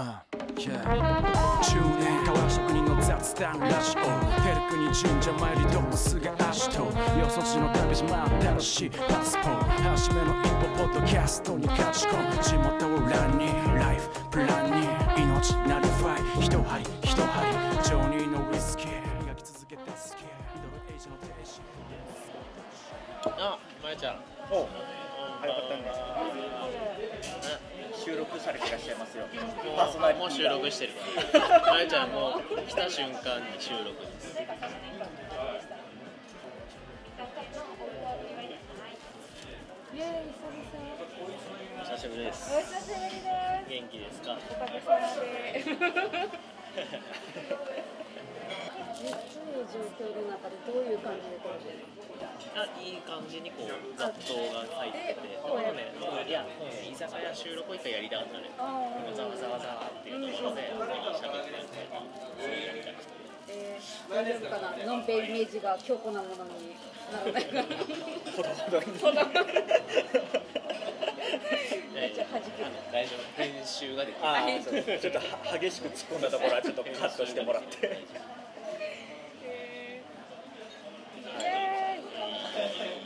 Uh, yeah. 中年瓦職人の雑談ラジオペルクに神社参りドムスが足とよそ地の旅島新しいパスポー初めの一歩ポッドキャストに勝ち込む。地元を欄にライフプランに命なりファイ一針一針ジョニーのウイスキー磨き続けてスケミドルエイジの停止あ、まゆちゃん。お早かったんです収録されていらっしゃいますよパーソナリティもう収録してるから。まゆちゃんもう来た瞬間に収録です。イエーイ久々久しぶりです。お久しぶりです元気ですか？熱い状況の中でどういう感じで撮ってるあ、いい感じにこう雑踏が入ってて、このね、いや、居酒屋収録一回やりたかったね。あわざわざわざっていうところで喋ってるんで、やりたくて。えー、大丈夫かなのんぺいイメージが強固なものにならないかなほどほどにえーあの大丈夫、編集ができる。ちょっとは激しく突っ込んだところはちょっとカットしてもらってイエーイ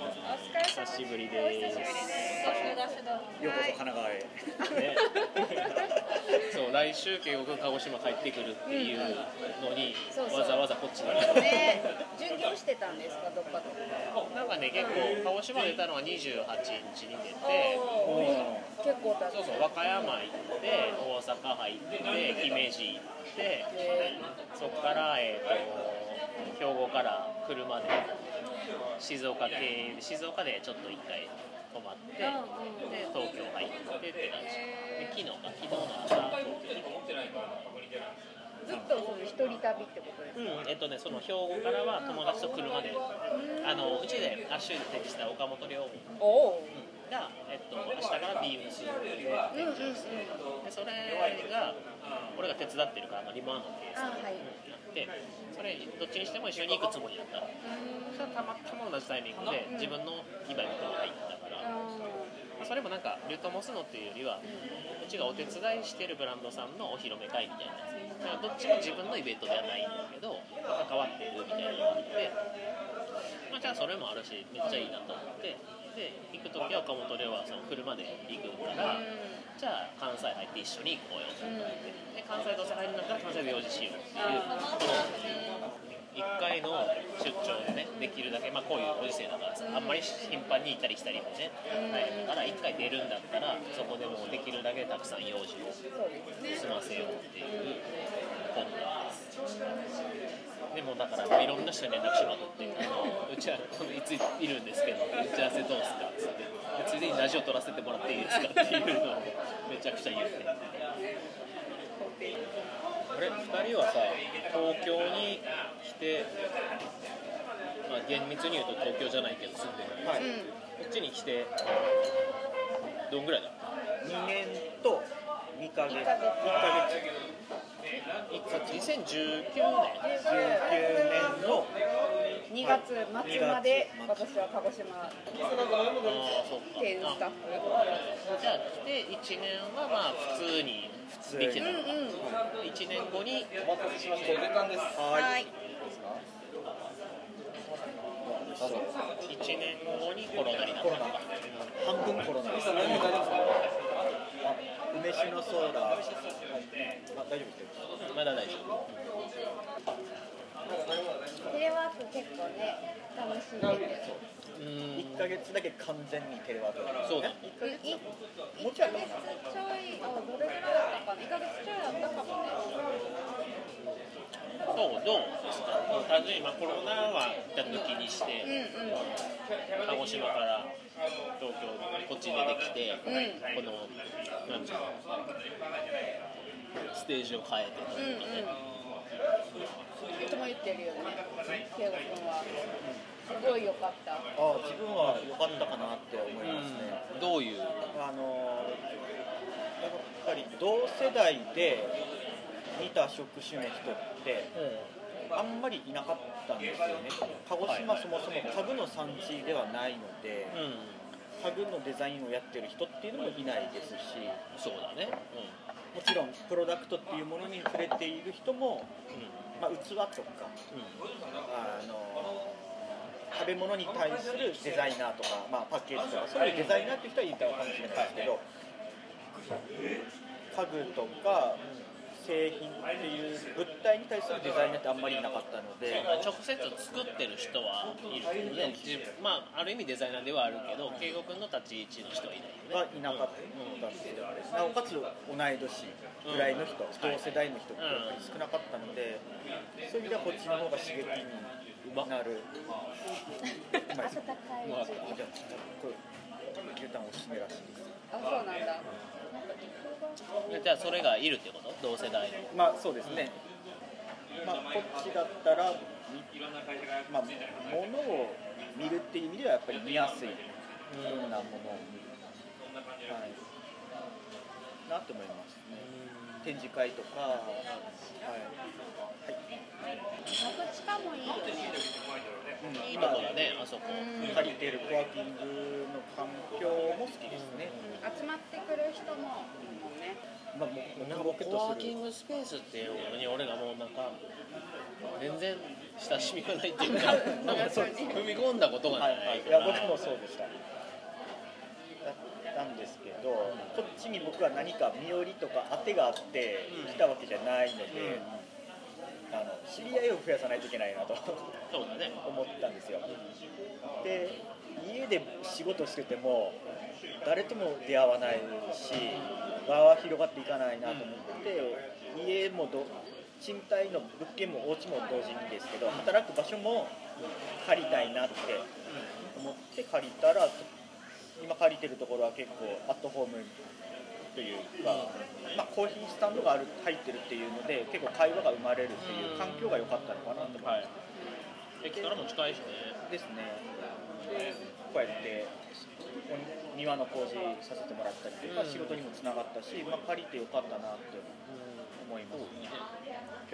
お疲れ様久しぶりおです。久しぶりです。どしどしどようこそ神奈川へ。ね、そう来週慶応君鹿児島帰ってくるっていうのに、わざわざこっちに。来たね。巡業してたんですかどっかでなんかね結構鹿児島出たのは28日に出て結構そうそう和歌山行って大阪入って姫路行ってえそこから、えー、と兵庫から車で静岡経由静岡でちょっと一回泊まって、で東京入ってって感じ。で昨日か昨日の朝東京行ってずっとその一人旅ってことですか、うん、えっとね、その兵庫からは友達と車で、あのうちでアッシュで展示した岡本亮おおが、えっと、明日からビームスで展示をして、でそれが、俺が手伝ってるから、まあ、リマーのケースあはい。うんやって、それ、どっちにしても一緒に行くつもりだったの。そしたらたまたま同じタイミングで、自分のイベントに入ったから、まあそれもなんか、リュトモスノっていうよりは、うちがお手伝いしてるブランドさんのお披露目会みたいなやつ。だからどっちも自分のイベントではないんだけど、関わってるみたいなのがあって、まあ、じゃあそれもあるし、めっちゃいいなと思って、で、行くときは岡本亮はその車で行くから、じゃあ関西入って一緒に行こうよって言って、で関西どうせ入るんだったら関西で用事しようっていう、この1回の出張でね、できるだけ、まあ、こういうご時世だからさ、あんまり頻繁に行ったり来たりもね、大変だから、1回出るんだったら、そこでもうできるだけたくさん用事を済ませようっていうコンタでもだからいろんな人に連絡しまくって、あのうちはこのいついるんですけど、打ち合わせどうすかっつって、でついでにラジオ撮らせてもらっていいですかっていうのをめちゃくちゃ言って。あれ2人はさ東京に来て、まあ、厳密に言うと東京じゃないけど住んでる、はい。こっちに来てどんぐらいだ？2年と2ヶ月。1一ヶ月。ヶ月2019年？19年の2月末まで2私は鹿児島ああそっか。店スタッフ。じゃあ来て1年はまあ普通に通でうんうん。1年後に。はい1年後にコロナになったコロナ半分コロナです。あ梅酒のソーダあ大丈夫ですよまだ大丈夫テレワーク結構ね楽しんでてうーん1ヶ月だけ完全にテレワークそうだ。いい1ヶ月。ちょいあどれぐらいだったかな1ヶ月ちょいだったかもねそうどう？ですかコロナは一旦抜きにして、うんうん。鹿児島から東京こっち出てきて、このなんていうのステージを変えてとうんいうかね、うんいつも言ってるよね圭吾君は。すごい良かった。あ自分は良かったかなって思いますね、うん。どういう？あのやっぱり同世代で似た職種の人ってあんまりいなかったんですよね。鹿児島そもそも家具の産地ではないのでうん。家具のデザインをやってる人っていうのもいないですしそうだね、もちろんプロダクトっていうものに触れている人も、まあ、器とかあの食べ物に対するデザイナーとか、まあ、パッケージとかそういうデザイナーっていう人はいたかもしれないですけど家具とか製品っていう物体に対するデザイナーってあんまりいなかったので直接作ってる人はいるけどね。まあある意味デザイナーではあるけど慶吾君の立ち位置の人はいない。よねはいなかったんですよなおかつ同い年ぐらいの人、同世代の人ってやっぱり少なかったので、そういう意味ではこっちの方が刺激になる。う まい。です温かい牛タンおすすめらしいです。あそうなんだじゃあそれがいるってこと？同世代の。まあそうですね、まあこっちだったらみまあ物を見るっていう意味ではやっぱり見やすいいろんなものを見る。はいなと思いますね。展示会とか。はい、はい。ガクチカもい。いよねうん。いい。とこだねあそこうん。借りてるコワーキングの環境も好きですね、集まってくる人ももんねまあ、もうなんかコワーキングスペースっていうのに俺がもうなんか全然親しみがないっていうかなんかそう踏み込んだことがはなはい、いや僕もそうでしたななんですけどこっちに僕は何か身寄りとか当てがあって来たわけじゃないので、あの知り合いを増やさないといけないなと思ったんですよ。で家で仕事してても誰とも出会わないし場は広がっていかないなと思って家もど賃貸の物件もお家も同時にですけど働く場所も借りたいなって思って借りたら今借りてるところは結構アットホームというか、まあ、コーヒースタンドがある入ってるっていうので結構会話が生まれるっていう環境が良かったのかなと思います、はい。駅からも近いしね。ですね。でこうやってお庭の工事させてもらったりとか、うん。仕事にもつながったし、まあ、借りてよかったなって思います。ね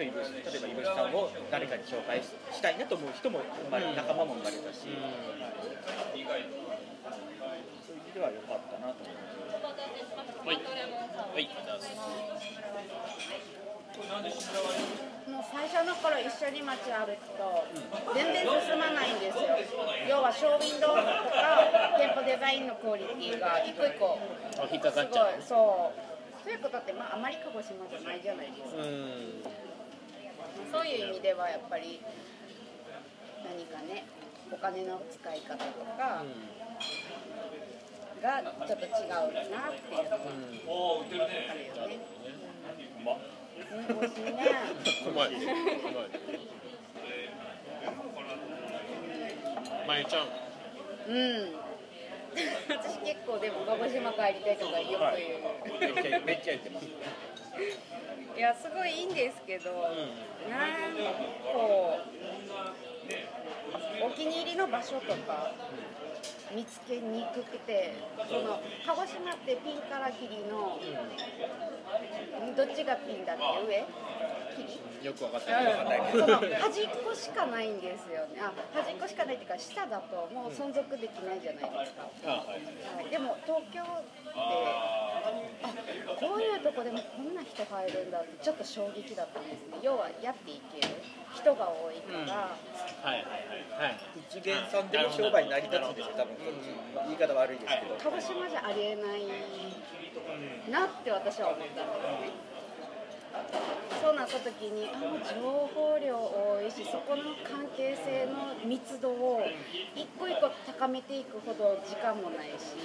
今日例えばイブシさんを誰かに紹介ししたいなと思う人も生まれうん仲間も生まれたし、うんそうい。う意味では良かったなと思い。ますはい。はい。じゃあもう最初の頃一緒に街歩くと全然進まない。んですよ要はショーウィンドウとか店舗デザインのクオリティが一個一個引っかかっすちゃうごい。そうそうい。うことって、まあ、あまり鹿児島じゃない。じゃない。ですかうんそうい。う意味ではやっぱり何かねお金の使い。方とかがちょっと違うなっていうのがあるよね。うんまっうん、美味しいね。うまいうまいまゆちゃんうん。私結構でも鹿児島帰りたいとかよく言う。めっちゃめっちゃ言ってますいやすごいいいんですけど、うんなんかこうお気に入りの場所とかうん見つけにくくてその鹿児島ってピンからキリのどっちがピンだっけ？上？キリよく分かってない。その端っこしかないんですよね。あ端っこしかないっていうか下だともう存続できないじゃないですか、あはい。はい、でも東京ってあこういうとこでもこんな人入るんだってちょっと衝撃だったんですね。要はやっていける人が多いから、はいはいはいはい。一元さんでも商売成り立つんですよ多分こっち言い方悪いですけど。鹿児島じゃありえないなって私は思ったんですね。そうなった時にあ情報量多いしそこの関係性の密度を一個一個高めていくほど時間もないし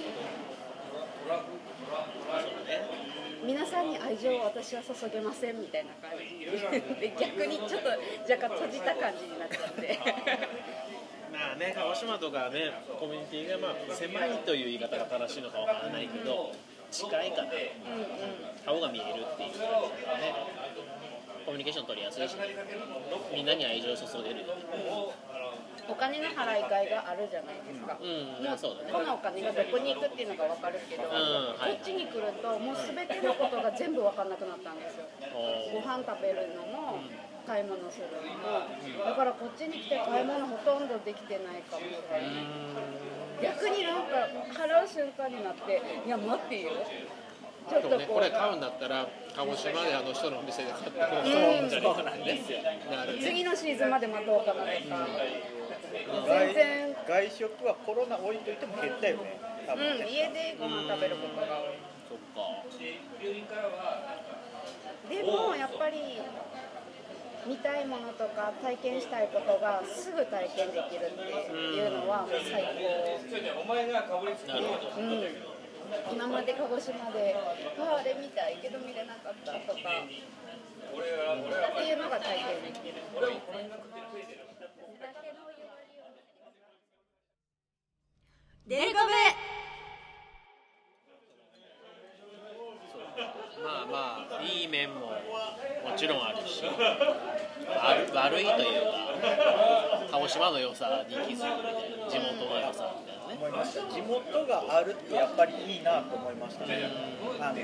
皆さんに愛情を私は注げませんみたいな感じで逆にちょっと若干閉じた感じになっちゃって。まあね鹿児島とかねコミュニティがまあ狭いという言い方が正しいのかわからないけど近いからうんうん顔が見えるっていう感じでね。コミュニケーション取りやすいしねみんなに愛情を注げるよねお金の払いがいがあるじゃないですか、うんもうそうだね。このお金がどこに行くっていうのが分かるけど、んはいこっちに来るともう全てのことが全部分かんなくなったんですよ。ご飯食べるのも買い物するのも。だからこっちに来て買い物ほとんどできてないかもしれない。逆になんか払う瞬間になっていや待ってよ。ちょっとね。これ買うんだったら鹿児島であの人のお店で買ってもうんい。いん。じゃないかなね。なるね次のシーズンまで待とうかなとか、外全然。外食はコロナ置いといても減ったよね。多うん、家でご飯食べることが多い。そっか。でもやっぱり見たいものとか体験したいことがすぐ体験できるっていうのはもう最高、うん、今まで鹿児島でああれ見たいけど見れなかったとか。っていうのが体験できる。デルコまあまあいい面ももちろんあるし悪悪いというか鹿児島の良さに気づくみたいな地元の良さみたいな。思いました。地元があるってやっぱりいいなと思いましたね。あの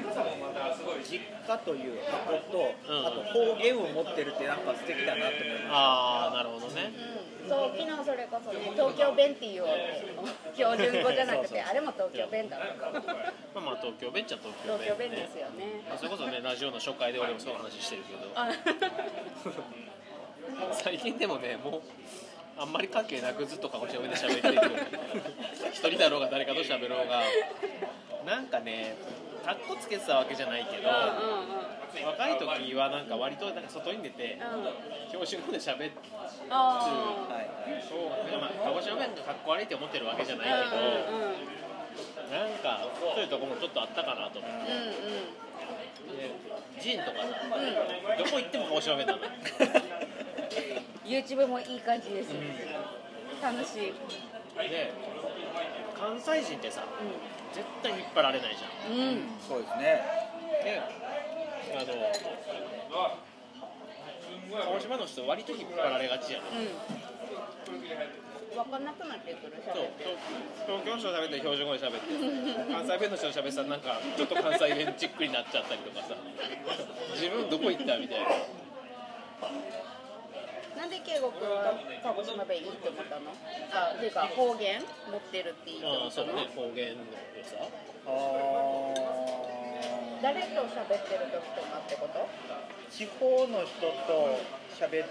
実家という箱と、うん。あと方言を持ってるってなんか素敵だなと思いまああなるほどね。うん。そう昨日それこそね東京弁って言おう標準語じゃなくてあれも東京弁だろまあまあ東京弁っちゃ東京東弁京弁ですよね。それこそねラジオの初回で俺もその話してるけど。あ。最近でもねもうあんまり関係なくずっと鹿児島弁で喋ってる。一人だろうが誰かと喋ろうが。なんかねかっこつけてたわけじゃないけどうんうんうん。若い時はなんか割となんか外に出て標準語で喋ってあすはい。そうでまあ鹿児島弁がかっこ悪いって思ってるわけじゃないーけど、うんうんなんかそういうとこもちょっとあったかなと思って。うんうん。でジンとかさ、どこ行っても鹿児島弁なの。よ YouTube もいい感じです。よ楽しい。で関西人ってさ絶対引っ張られないじゃん。うん。うんそうですね。であの鹿児島の人割と引っ張られがちやね。分かんなくなってくるしゃそう。べって東京の人喋って標準語で喋って。関西弁の人喋ってたらなんかちょっと関西弁チックになっちゃったりとかさ。自分どこ行ったみたいな。なんで圭吾君は鹿児島弁いいって思ったの？あっていうか方言持ってるっていいとあ思ったの？あそうね方言の良さ。あ誰と喋ってる時とかってこと？ー地方の人と喋っ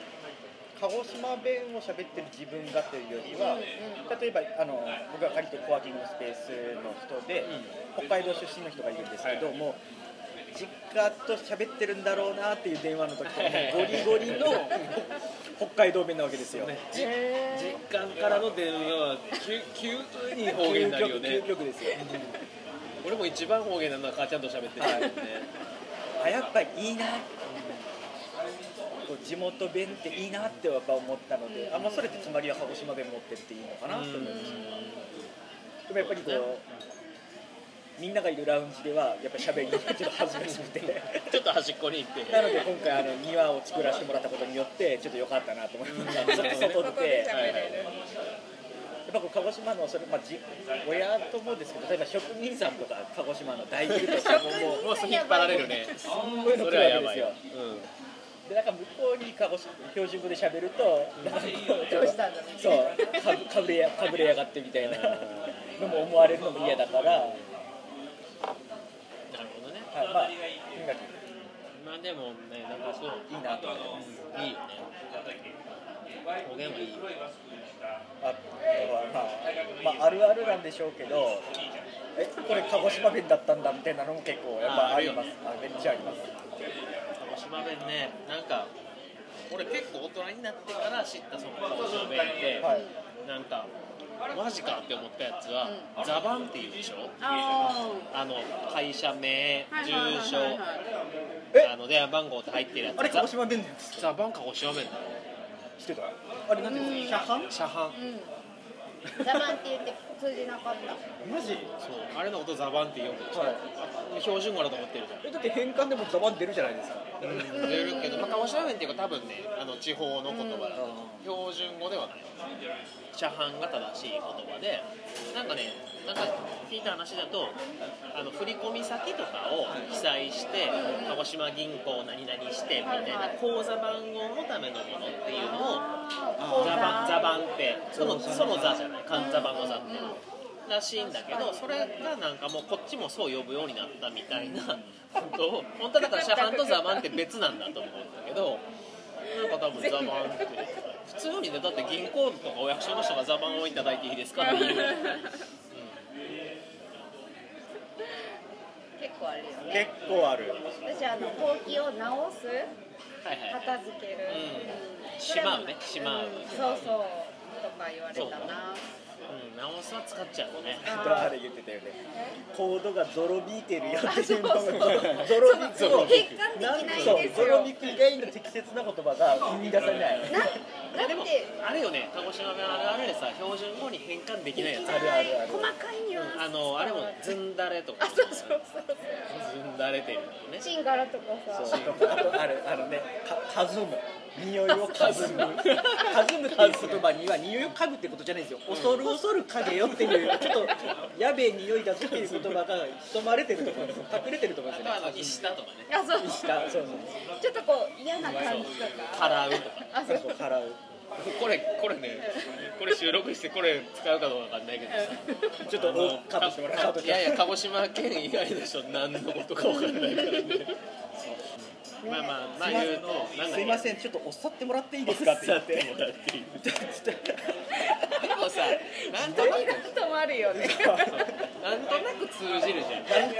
鹿児島弁を喋ってる自分がというよりは、うんうん。例えばあの僕が借りてるコワーキングスペースの人で、北海道出身の人がいるんですけど、はい実家と喋ってるんだろうなっていう電話の時とかもうゴリゴリの北海道弁なわけですよ。ね。へ実感からの電話は急急に方言になるよね。究極ですよ。俺も一番方言なのは母ちゃんと喋ってる。よね、あやっぱりいいな地元弁っていいなってやっぱ思ったので、あまあ、それってつまりは鹿児島弁持ってるっていいのかなと思いました。でもやっぱりこうみんながいるラウンジではやっぱり喋りがちょっと恥ずかしくて。ちょっと端っこに行って。なので今回あの庭を作らせてもらったことによってちょっと良かったなと思いましたちょっと外外でで喋れるやっぱこう鹿児島のそれ、まあ、じ親ともですけど例えば職人さんとか鹿児島の大工とかももう引っ張られるね。すごいの来るそれはやわけですよ。ばいよ、でなんか向こうに鹿児島標準語で喋るとなん。かそうかぶかぶれやかぶれやがってみたいなのも思われるのも嫌だから、るほどねまあとにかくまあでもねなんかそういいなと思いますいいよね方言はいいよあとはまあ、まあ、あるあるなんでしょうけどえこれ鹿児島弁だったんだみたいなのも結構やっぱありますあめっちゃあります鹿児島弁ねなんか俺結構大人になってから知ったその鹿児島弁って、はいなんかマジかって思ったやつは、ザバンっていうでしょ？ああの会社名住所。あの電話番号って入ってるやつあれ鹿児島弁ですザバン鹿児島弁だよ知ってた？あれなんていうんですか車販？車販。うんザバンって言って通じなかった。マジ？そう。あれのことザバンって言うではい。標準語だと思ってるじゃん。えだって変換でもザバン出るじゃないですか。うん。出るけど、まあ、鹿児島弁っていうか多分ねあの地方の言葉だと、標準語ではない。車販が正しい言葉でなんかねなんか聞いた話だとあの振込先とかを記載して鹿児島銀行何々してみたいな口座番号のためのものっていうのを口座ザバンザバンってそのその座じゃない漢座番の座って。らしいんだけどそれがなんかもうこっちもそう呼ぶようになったみたいなことを本当はだからシャハンとザマンって別なんだと思うんだけどなんか多分ザマンって。普通にねだって銀行とかお役所の人がザマンをいただいていいですかっていう、構あるよね。結構ある。私あのほうきを直すはいはい片付ける、うん。んしまうね。しまう。うんそうそうとか言われたな。うん、直すは使っちゃうね。あれ言ってたよねコードがゾロビいてるよっていうのあそうそうゾロビクゾロビク以外の適切な言葉が生み出されないなだでもってあれよね。鹿児島弁あるあるでさ標準語に変換できないやつ。あるあるある。細かいニュアンスあのあれもずんだれとか。あそうそうそう。ずんだれっていうのね。チンガラとかさ。そう。あとあるあのねかかずむ匂いをかずむかずむっていう言葉には匂いを嗅ぐってことじゃないんですよ。恐る恐る嗅げよっていう。ちょっとやべえ匂いだぞっていう言葉が潜まれてると思うんですよ。隠れてると思うんですよね。あとあの石田とかね。あそう。下そうそうちょっとこう嫌な感じとか。辛うとか。あそう。そう払うこれこれねこれ収録してこれ使うかどうかわかんないけどさ。ちょっとおカットしてもらう。いやいや鹿児島県以外の人何のことかわかんないからね まあまあまあ言うとすいませんちょっとおっさってもらっていいですか？って言ってもらっていいでもさ なんとなく。止まるよね。なんとなく通じるじゃん。なん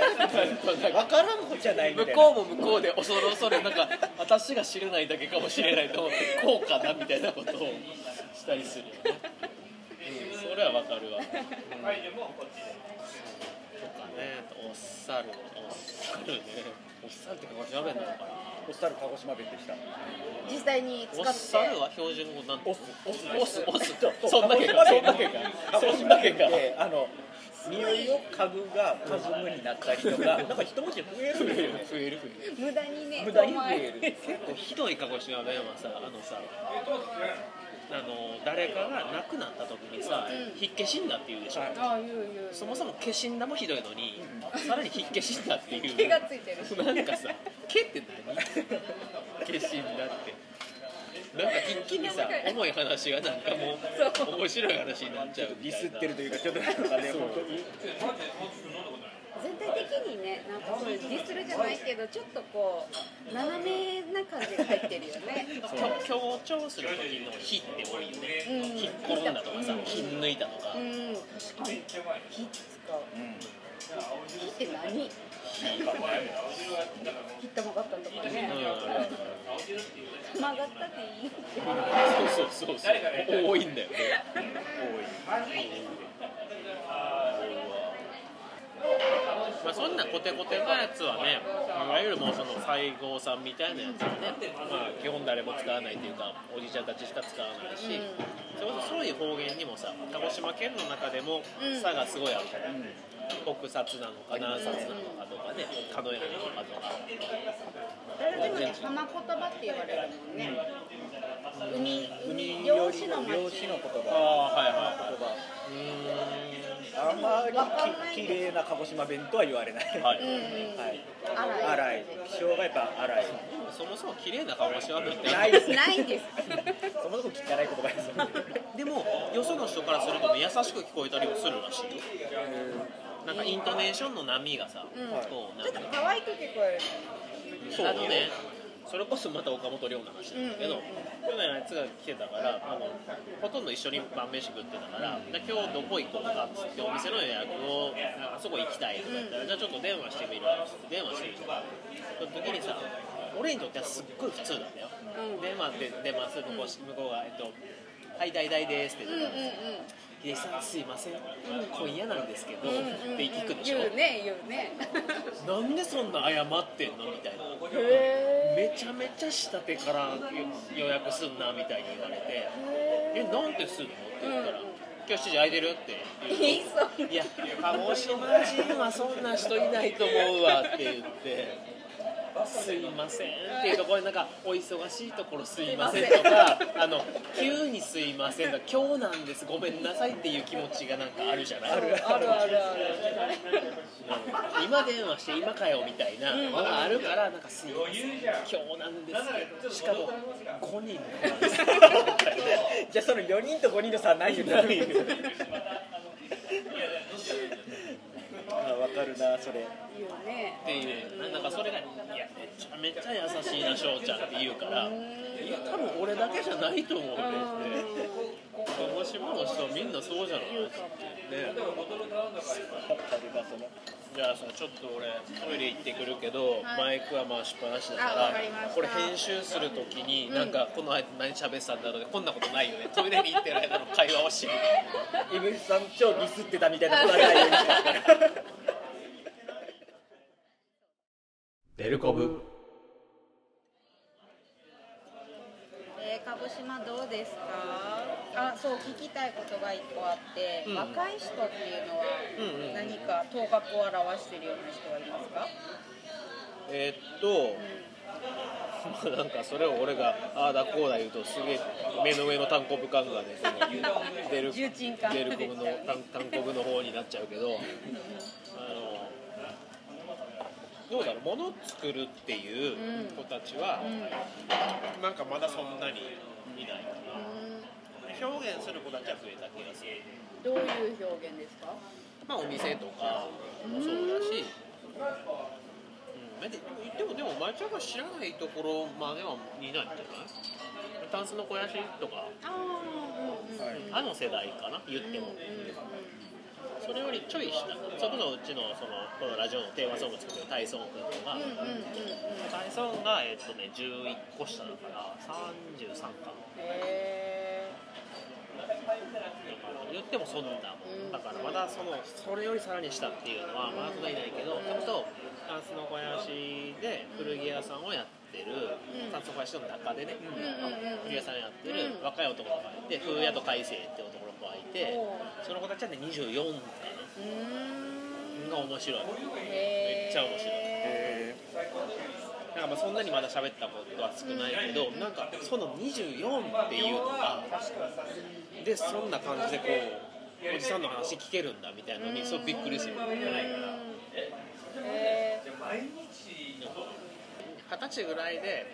となく分からんことじゃないみ向たいな。こうも向こうで恐る恐るなんか私が知らないだけかもしれないと思ってこうかなみたいなことをしたりするよね、うん、それはわかるわ、うん、とかねおっさるおっさるね。おっさるって鹿児島弁なのかなおっさる鹿児島弁でした。実際に使おって。っさるは標準語なんて。オスオスオスオスそんだけか。そんだけか。そんだけか。であの匂いを嗅ぐがカズムになったりとか。なんか一文字増える。よね増える。増える。無駄にね無駄に増える。結構ひどい鹿児島弁はさあのさあの誰かが亡くなった時にさうん。筆消しんだって言うでしょ、はいあ言う言う。そもそも消しんだもひどいのに、さらに筆消しんだっていう。毛がついてる。しなんかさ「毛って何?」消しんだって。なんか一気にさ重い話がなんかもそうう。面白い話になっちゃうみたいな。ディスってるというかちょっとなんかねそう。本当に全体的にねなんかそういうディスるじゃないけどちょっとこう斜めな感じが入ってるよね。強調する時の「火」って多いよね。うん。引っ込んだとかさうん。引抜いたとか。うん。確かに。火使う火って何？切った曲がったとかね。うん。曲がったでいいそうそうそうそう。多いんだよね まあそんなコテコテのやつはねいわゆるもうその西郷さんみたいなやつはね、まあ、基本誰も使わないというかおじちゃんたちしか使わないし、それこそそういう方言にもさ鹿児島県の中でも差がすごいあるから、北薩なのか南薩なのかとかね鹿屋なのかとか。誰でもね浜言葉って言われるもんね。海海海漁師の漁町師の言葉。ああはいはい。言葉。うーんあまりわかんないき綺麗な鹿児島弁とは言われない。はい。うんうん。はい。荒荒い。気象がやっぱ荒い。そもそも綺麗な鹿児島弁って。ないです。ないんです。そもそも汚い言葉です。でもよその人からするとね優しく聞こえたりもするらしいよ。なんかイントネーションの波がさ、うん。こうなちょっとんか可愛く聞こえる。そうあの。ねそれこそまた岡本龍の話なんだけど、うんうん去年あいつが来てたからあのほとんど一緒に晩飯食ってたから、で今日どこ行こうかっつってお店の予約をあそこ行きたいとか言ったら、じゃあちょっと電話してみるわっつって電話してみるその時にさ俺にとってはすっごい普通なんだよ、うん。電話で出ます向こう向こうが「えっとはい大々です」ってうんうん言ってたんですよ秀樹さんすいません、今夜なんですけど、うんって聞くでしょ、言うね言うねなんでそんな謝ってんの？みたいな。へめちゃめちゃ下手から予約すんなみたいに言われて「えなんてすんの?」って言ったらうんうん「今日7時空いてる?」って言う。といや鹿児島人はそんな人いないと思うわって言って。すいませんっていうところでなんかお忙しいところすいませんとかあの急にすいませんとか今日なんですごめんなさいっていう気持ちがなんかあるじゃない？あるあるある。うん今電話して今かよみたいなのがあるからなんかすいません。今日なんですけどしかも5人なんです。じゃあその4人と5人の差ないよね かるなそれ。言うね。っていうなんかそれが「いやめちゃめちゃ優しいな翔ちゃん」って言うから「いや多分俺だけじゃないと思う」って鹿児島の人みんなそうじゃない。言うかもねじゃあさちょっと俺トイレ行ってくるけど、はい。マイクは回しっぱなしだからこれ編集するときになんかこの間何喋ってたんだろうねこんなことないよね。トイレに行ってる間の会話をしてるイブさん超ディスってたみたいなことはないようにしますからベルコブ。えー、鹿児島どうですか？あそう聞きたいことが一個あって、うん。若い人っていうのはうんうん何か頭角を表しているような人はいますか、えーっとまあ なんかそれを俺がああだこうだ言うとすげえ目の上の単行部感がねその 出る重鎮感出るコブの単単行部の方になっちゃうけどあのどうだろう物を作るっていう子たちは、なんかまだそんなにいない。かな表現する子たちは増えた気がする。どういう表現ですか？まあお店とかもそうだし、うん、ででもでも前ちゃんが知らないところまではいないんじゃない？タンスの肥やしとか。ああうんうんあの世代かな言っても、それよりちょい下それこそうちのそのこのラジオのテーマソング作ってるタイソン君とか、うんうんうんうんタイソンがえっとね11個下だから33かへ言ってもそんなもうん。んだからまだそのそれよりさらに下っていうのはまだそんなにいないけどうん。ちゃんとタンスの肥やしで古着屋さんをやってるうん。タンスの肥やしの中でねうんうんうん古着屋さんやってるうん若い男がいて風屋と海星って男てその子たちはね24かうーん。なが面白い。めっちゃ面白い。なんかまあそんなにまだ喋ったことは少ないけどなんかその24っていうのがでそんな感じでこうおじさんの話聞けるんだみたいなのにすごいびっくりするへ二十歳ぐらいで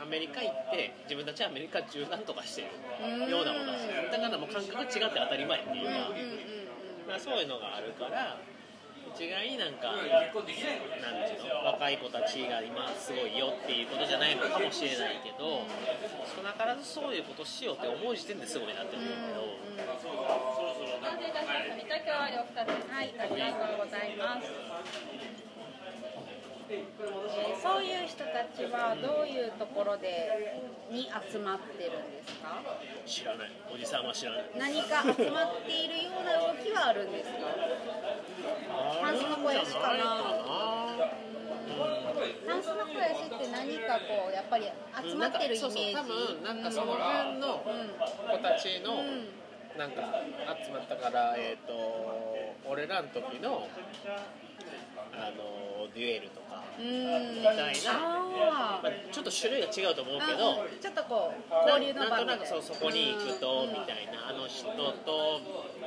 アメリカ行って自分たちはアメリカ中なんとかしてるようなことだしだからもう感覚が違って当たり前っていうか,、ーうんうんうんまあそういうのがあるから一概になんかなんていうの若い子たちが今すごいよっていうことじゃないのかもしれないけど少なからずそういうことしようって思う時点ですごいなって思うけど。はい、ありがとうござい。ます。えーそういう人たちはどういうところでに集まってるんですか？知らない。おじさんは知らない。何か集まっているような動きはあるんですか？タンスの肥やしか。なタンスの肥やしって何かこうやっぱり集まってるイメージ。なん。かそうそう多分なんかその辺の子たちのうんなんか集まったからえっ、と俺らの時のあのデュエルとか、うん。みたいな。あまあ、ちょっと種類が違うと思うーけどあちょっとこう交流の場なんとなくそうそこに行くとみたいいなあの人と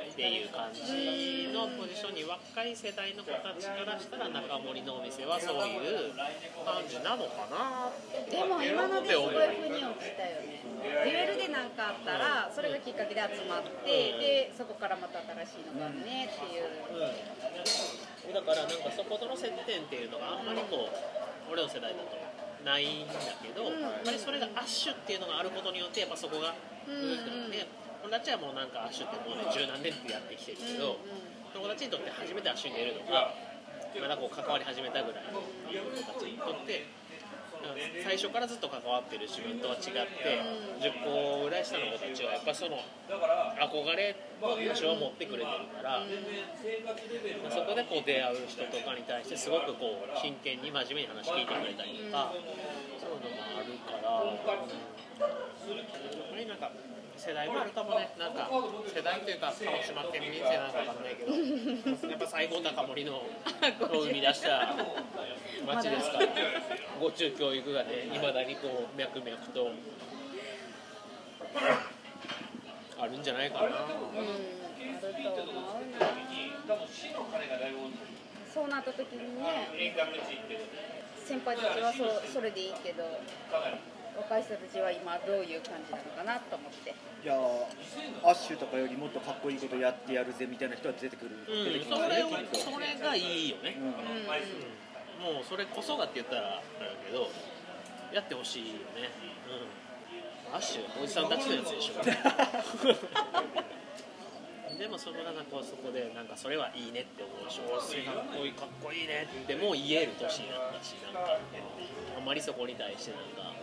っていう感じのポジションに若い世代の子たちからしたら中森のお店はそういう感じなのかなでも今のですごい腑に落ちたよねデュエルで何かあったらそれがきっかけで集まってでそこからまた新しいのがあるねっていう。うん、だからなんかそことの接点っていうのがあんまりこう俺の世代だとないんだけど、うん。やっぱりそれがアッシュっていうのがあることによってやっぱそこがうん難しくなって、友達はもうなんかアッシュってもうね十何年ってやってきてるけど、友達にとって初めてアッシュに出るのがまだこう関わり始めたぐらいの子たちにとって最初からずっと関わってる自分とは違って10個ぐらい下の子たちはやっぱその憧れを多少持ってくれてるから、そこでこう出会う人とかに対してすごくこう真剣に真面目に話聞いてくれたりとか、そういうのもあるから、うん、なんか世代もあるかもね。なんか世代というか鹿児島県民性なんかわかんないけどやっぱ西郷隆盛のを生み出した町ですか？らご中教育がねいまだにこう脈々と。あるんじゃないかな。うんあると思う。なそうなった時にね先輩たちはそそれでいいけど若い人たちは今どういう感じなのかなと思って。いやーアッシュとかよりもっとかっこいいことやってやるぜみたいな人は出てくる、うん、出てきますそれをねきっとそれがいいよね、うんもうそれこそがって言ったらあれだけどやってほしいよね、うん、アッシュおじさんたちのやつでしょ。でもそのなんかそこでなんかそれはいいねって思うしおせかっこいいかっこいいねってもう言える年になったしなんかあんまりそこに対してなんか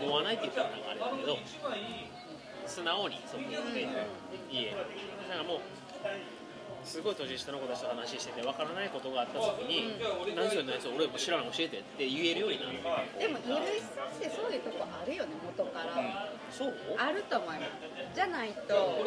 思わないって言ったらなんかあれだけど素直にそこで言える。だからもうすごい年下の子たちと話してて分からないことがあった時に「何それ何それ俺も知らん教えて」って言えるようになる。でも二類さんってそういうとこあるよね元から。そう？あると思います。じゃないと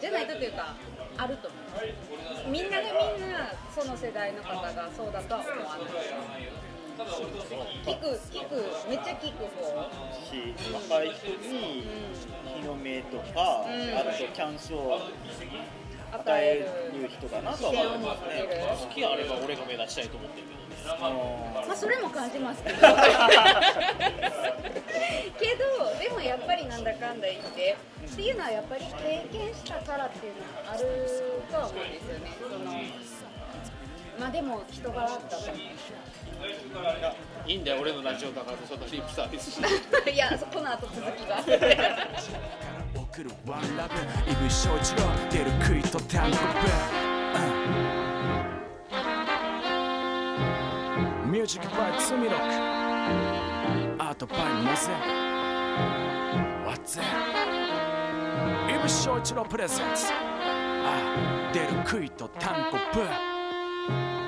じゃないとというかあると思います。みんながみんなその世代の方がそうだとは思わない聞く聞く。めっちゃ聞く方。し若い人に日の目とか、うん。あとチャンスを与与ええるる人だなとは思いますね。好きあれば俺が目立ちたいと思ってるけどねあのまあそれも感じますけど。けどでもやっぱりなんだかんだ言ってっていうのはやっぱり経験したからっていうのはあるとは思うんですよね。そのまあでも人柄だったいいんだよ俺のラジオだからちょっとリップサービスしていやそこの後続きが送るワンラブイブ翔一郎出る杭と単語ブミュージックバイツミロックアートバイモゼ What's that? イブ翔一郎プレゼンツ出る杭と単語ブ Thank you.